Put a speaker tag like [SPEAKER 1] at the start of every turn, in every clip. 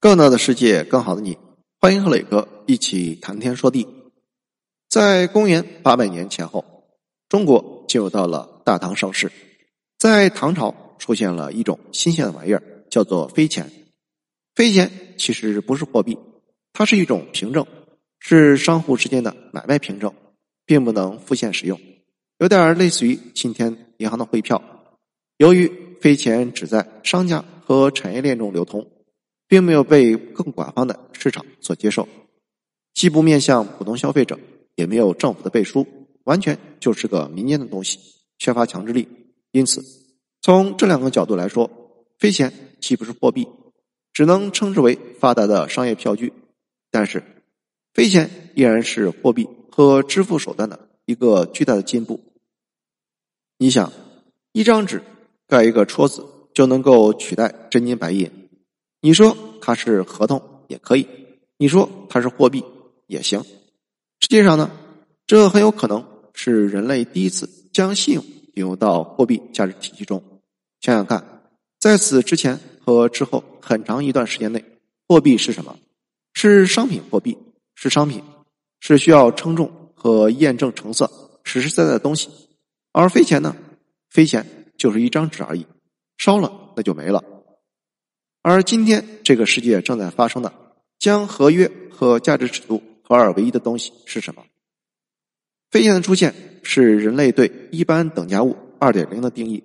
[SPEAKER 1] 更大的世界，更好的你，欢迎和磊哥一起谈天说地。在公元八百年前后，中国进入到了大唐盛世。在唐朝出现了一种新鲜的玩意儿，叫做飞钱。飞钱其实不是货币，它是一种凭证，是商户之间的买卖凭证，并不能付现使用，有点类似于今天银行的汇票。由于飞钱只在商家和产业链中流通。并没有被更广泛的市场所接受，既不面向普通消费者，也没有政府的背书，完全就是个民间的东西，缺乏强制力。因此，从这两个角度来说，飞钱既不是货币，只能称之为发达的商业票据。但是，飞钱依然是货币和支付手段的一个巨大的进步。你想，一张纸盖一个戳子就能够取代真金白银。你说它是合同也可以，你说它是货币也行。实际上呢，这很有可能是人类第一次将信用引入到货币价值体系中。想想看，在此之前和之后很长一段时间内，货币是什么？是商品货币，是商品，是需要称重和验证成色、实实在在的东西。而飞钱呢？飞钱就是一张纸而已，烧了那就没了。而今天这个世界正在发生的，将合约和价值尺度合二为一的东西是什么？飞钱的出现是人类对一般等价物二点零的定义。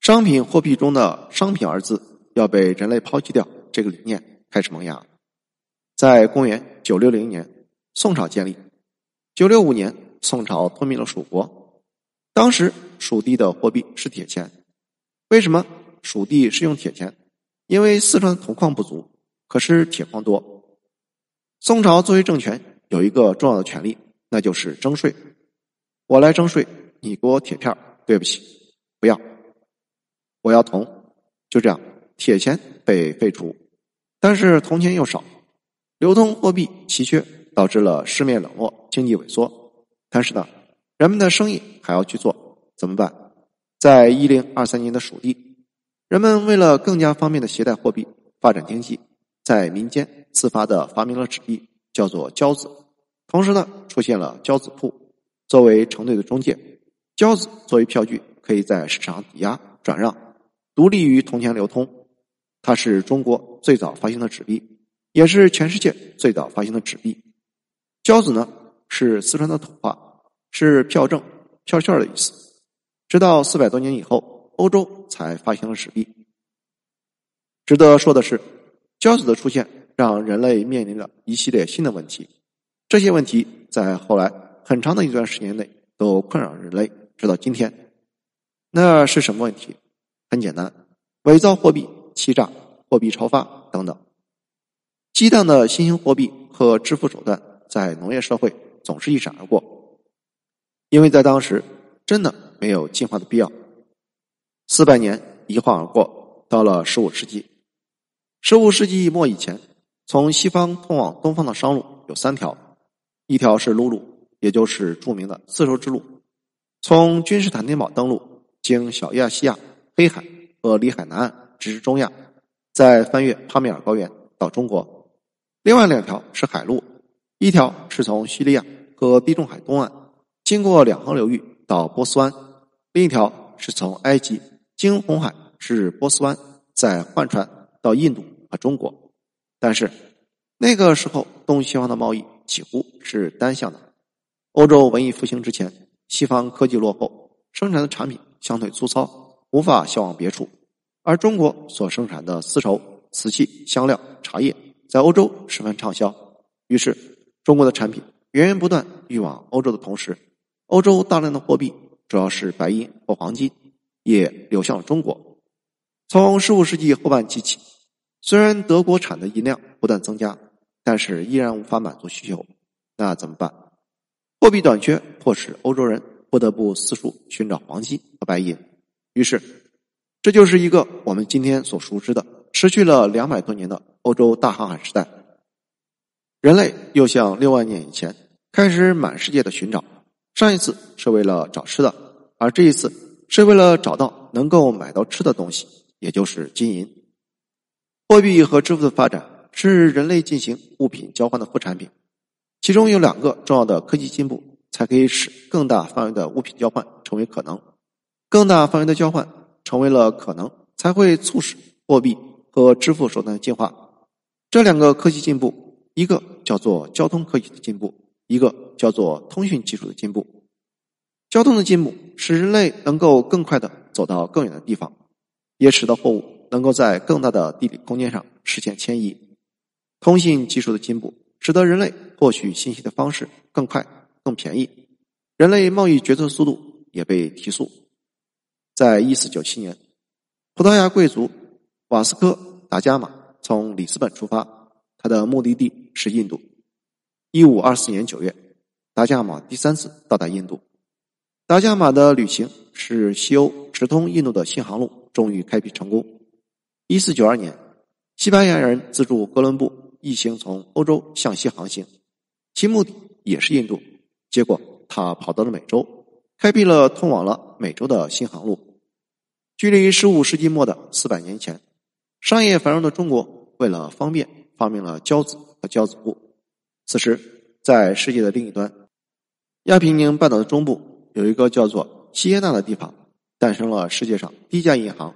[SPEAKER 1] 商品货币中的“商品”二字要被人类抛弃掉，这个理念开始萌芽。在公元九六零年，宋朝建立；九六五年，宋朝吞并了蜀国。当时蜀地的货币是铁钱。为什么蜀地是用铁钱？因为四川铜矿不足，可是铁矿多。宋朝作为政权，有一个重要的权利，那就是征税。我来征税，你给我铁片对不起，不要。我要铜，就这样，铁钱被废除，但是铜钱又少，流通货币稀缺，导致了市面冷落，经济萎缩。但是呢，人们的生意还要去做，怎么办？在一零二三年的蜀地。人们为了更加方便的携带货币、发展经济，在民间自发的发明了纸币，叫做交子。同时呢，出现了交子铺，作为承兑的中介。交子作为票据，可以在市场抵押转让，独立于铜钱流通。它是中国最早发行的纸币，也是全世界最早发行的纸币。交子呢，是四川的土话，是票证、票券的意思。直到四百多年以后。欧洲才发行了纸币。值得说的是，交子的出现让人类面临了一系列新的问题。这些问题在后来很长的一段时间内都困扰人类，直到今天。那是什么问题？很简单：伪造货币、欺诈、货币超发等等。激荡的新型货币和支付手段在农业社会总是一闪而过，因为在当时真的没有进化的必要。四百年一晃而过，到了十五世纪。十五世纪末以前，从西方通往东方的商路有三条：一条是陆路，也就是著名的丝绸之路，从君士坦丁堡登陆，经小亚细亚、黑海和里海南岸直至中亚，再翻越帕米尔高原到中国；另外两条是海路，一条是从叙利亚和地中海东岸，经过两河流域到波斯湾；另一条是从埃及。经红海至波斯湾，再换船到印度和中国。但是那个时候，东西方的贸易几乎是单向的。欧洲文艺复兴之前，西方科技落后，生产的产品相对粗糙，无法销往别处。而中国所生产的丝绸、瓷器、香料、茶叶，在欧洲十分畅销。于是，中国的产品源源不断运往欧洲的同时，欧洲大量的货币主要是白银或黄金。也流向了中国。从十五世纪后半期起，虽然德国产的银量不断增加，但是依然无法满足需求。那怎么办？货币短缺迫使欧洲人不得不四处寻找黄金和白银。于是，这就是一个我们今天所熟知的、持续了两百多年的欧洲大航海时代。人类又像六万年以前开始满世界的寻找。上一次是为了找吃的，而这一次。是为了找到能够买到吃的东西，也就是金银。货币和支付的发展是人类进行物品交换的副产品，其中有两个重要的科技进步，才可以使更大范围的物品交换成为可能。更大范围的交换成为了可能，才会促使货币和支付手段的进化。这两个科技进步，一个叫做交通科技的进步，一个叫做通讯技术的进步。交通的进步使人类能够更快的走到更远的地方，也使得货物能够在更大的地理空间上实现迁移。通信技术的进步使得人类获取信息的方式更快、更便宜，人类贸易决策速度也被提速。在一四九七年，葡萄牙贵族瓦斯科达伽马从里斯本出发，他的目的地是印度。一五二四年九月，达伽马第三次到达印度。达伽马的旅行使西欧直通印度的新航路终于开辟成功。一四九二年，西班牙人资助哥伦布一行从欧洲向西航行，其目的也是印度。结果他跑到了美洲，开辟了通往了美洲的新航路。距离十五世纪末的四百年前，商业繁荣的中国为了方便，发明了交子和交子布。此时，在世界的另一端，亚平宁半岛的中部。有一个叫做锡耶纳的地方，诞生了世界上第一家银行，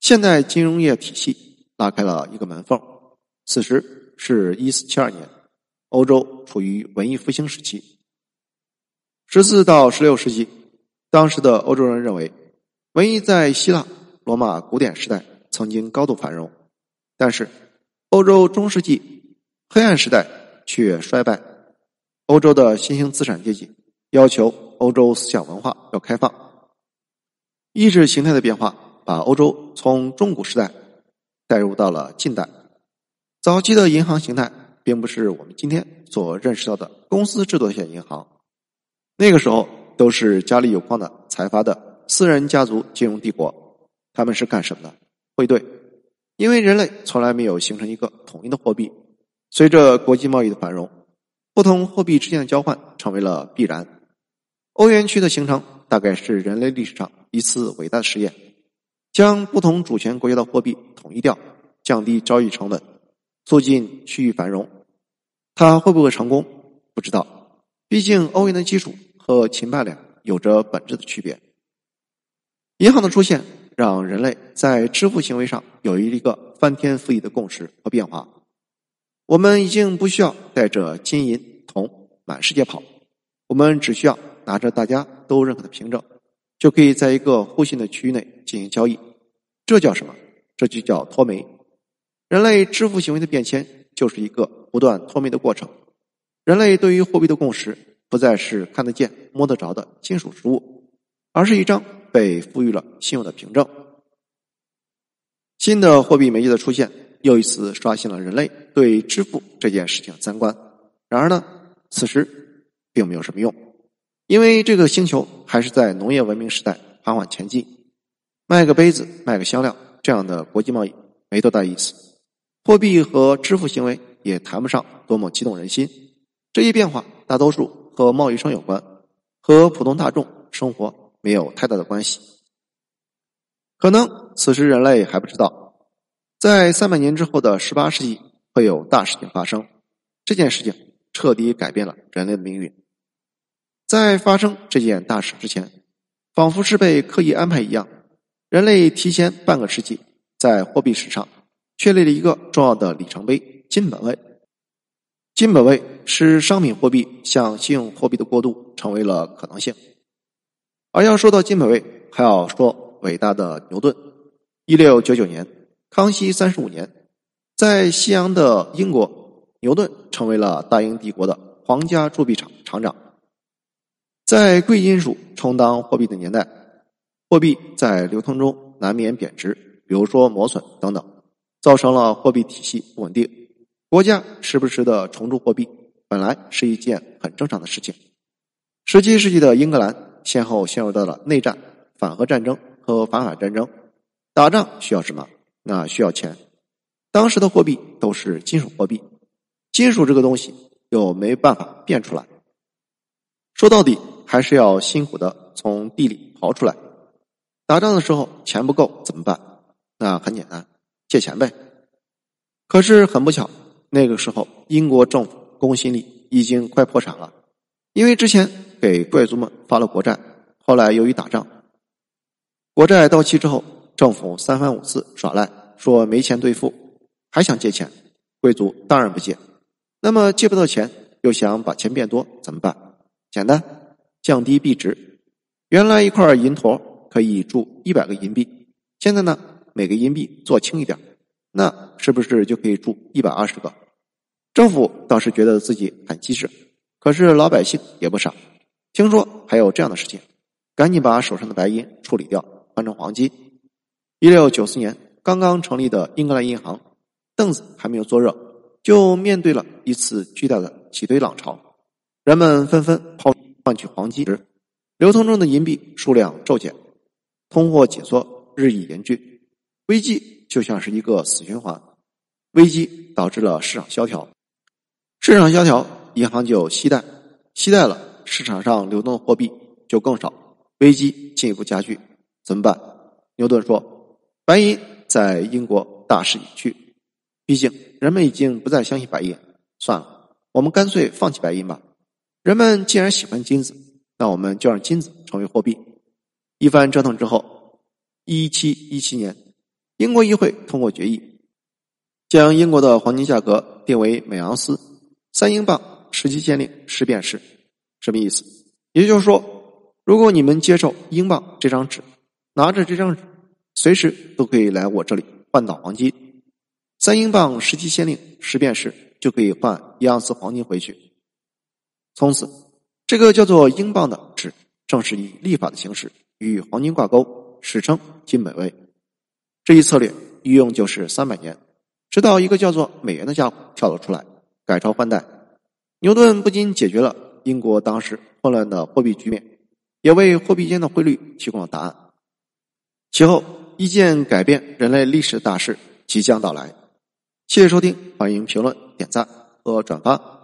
[SPEAKER 1] 现代金融业体系拉开了一个门缝。此时是一四七二年，欧洲处于文艺复兴时期。十四到十六世纪，当时的欧洲人认为，文艺在希腊、罗马古典时代曾经高度繁荣，但是欧洲中世纪黑暗时代却衰败。欧洲的新兴资产阶级要求。欧洲思想文化要开放，意识形态的变化把欧洲从中古时代带入到了近代。早期的银行形态并不是我们今天所认识到的公司制度下银行，那个时候都是家里有矿的财阀的私人家族金融帝国。他们是干什么的？汇兑。因为人类从来没有形成一个统一的货币，随着国际贸易的繁荣，不同货币之间的交换成为了必然。欧元区的形成大概是人类历史上一次伟大的实验，将不同主权国家的货币统一掉，降低交易成本，促进区域繁荣。它会不会成功？不知道。毕竟欧元的基础和秦半两有着本质的区别。银行的出现让人类在支付行为上有一个翻天覆地的共识和变化。我们已经不需要带着金银铜满世界跑，我们只需要。拿着大家都认可的凭证，就可以在一个互信的区域内进行交易。这叫什么？这就叫脱媒。人类支付行为的变迁就是一个不断脱媒的过程。人类对于货币的共识不再是看得见、摸得着的金属实物，而是一张被赋予了信用的凭证。新的货币媒介的出现，又一次刷新了人类对支付这件事情的三观。然而呢，此时并没有什么用。因为这个星球还是在农业文明时代缓缓前进，卖个杯子、卖个香料这样的国际贸易没多大意思，货币和支付行为也谈不上多么激动人心。这一变化大多数和贸易商有关，和普通大众生活没有太大的关系。可能此时人类还不知道，在三百年之后的十八世纪会有大事情发生，这件事情彻底改变了人类的命运。在发生这件大事之前，仿佛是被刻意安排一样，人类提前半个世纪在货币史上确立了一个重要的里程碑——金本位。金本位使商品货币向信用货币的过渡成为了可能性。而要说到金本位，还要说伟大的牛顿。一六九九年，康熙三十五年，在西洋的英国，牛顿成为了大英帝国的皇家铸币厂厂长。在贵金属充当货币的年代，货币在流通中难免贬值，比如说磨损等等，造成了货币体系不稳定。国家时不时的重铸货币，本来是一件很正常的事情。十七世纪的英格兰先后陷入到了内战、反核战争和反法战争。打仗需要什么？那需要钱。当时的货币都是金属货币，金属这个东西又没办法变出来。说到底。还是要辛苦的从地里刨出来。打仗的时候钱不够怎么办？那很简单，借钱呗。可是很不巧，那个时候英国政府公信力已经快破产了，因为之前给贵族们发了国债，后来由于打仗，国债到期之后，政府三番五次耍赖，说没钱兑付，还想借钱，贵族当然不借。那么借不到钱，又想把钱变多，怎么办？简单，降低币值。原来一块银坨可以铸一百个银币，现在呢，每个银币做轻一点。那是不是就可以铸一百二十个？政府倒是觉得自己很机智，可是老百姓也不傻，听说还有这样的事情，赶紧把手上的白银处理掉，换成黄金。一六九四年，刚刚成立的英格兰银行，凳子还没有坐热，就面对了一次巨大的挤兑浪潮，人们纷纷抛换取黄金时，流通中的银币数量骤减，通货紧缩日益严峻，危机。就像是一个死循环，危机导致了市场萧条，市场萧条，银行就息贷，息贷了，市场上流动的货币就更少，危机进一步加剧，怎么办？牛顿说：“白银在英国大势已去，毕竟人们已经不再相信白银，算了，我们干脆放弃白银吧。人们既然喜欢金子，那我们就让金子成为货币。”一番折腾之后，一七一七年。英国议会通过决议，将英国的黄金价格定为每盎司三英镑十七先令十便士。什么意思？也就是说，如果你们接受英镑这张纸，拿着这张纸，随时都可以来我这里换到黄金。三英镑十七先令十便士就可以换一盎司黄金回去。从此，这个叫做英镑的纸，正是以立法的形式与黄金挂钩，史称金本位。这一策略一用就是三百年，直到一个叫做美元的家伙跳了出来，改朝换代。牛顿不仅解决了英国当时混乱的货币局面，也为货币间的汇率提供了答案。其后，一件改变人类历史的大事即将到来。谢谢收听，欢迎评论、点赞和转发。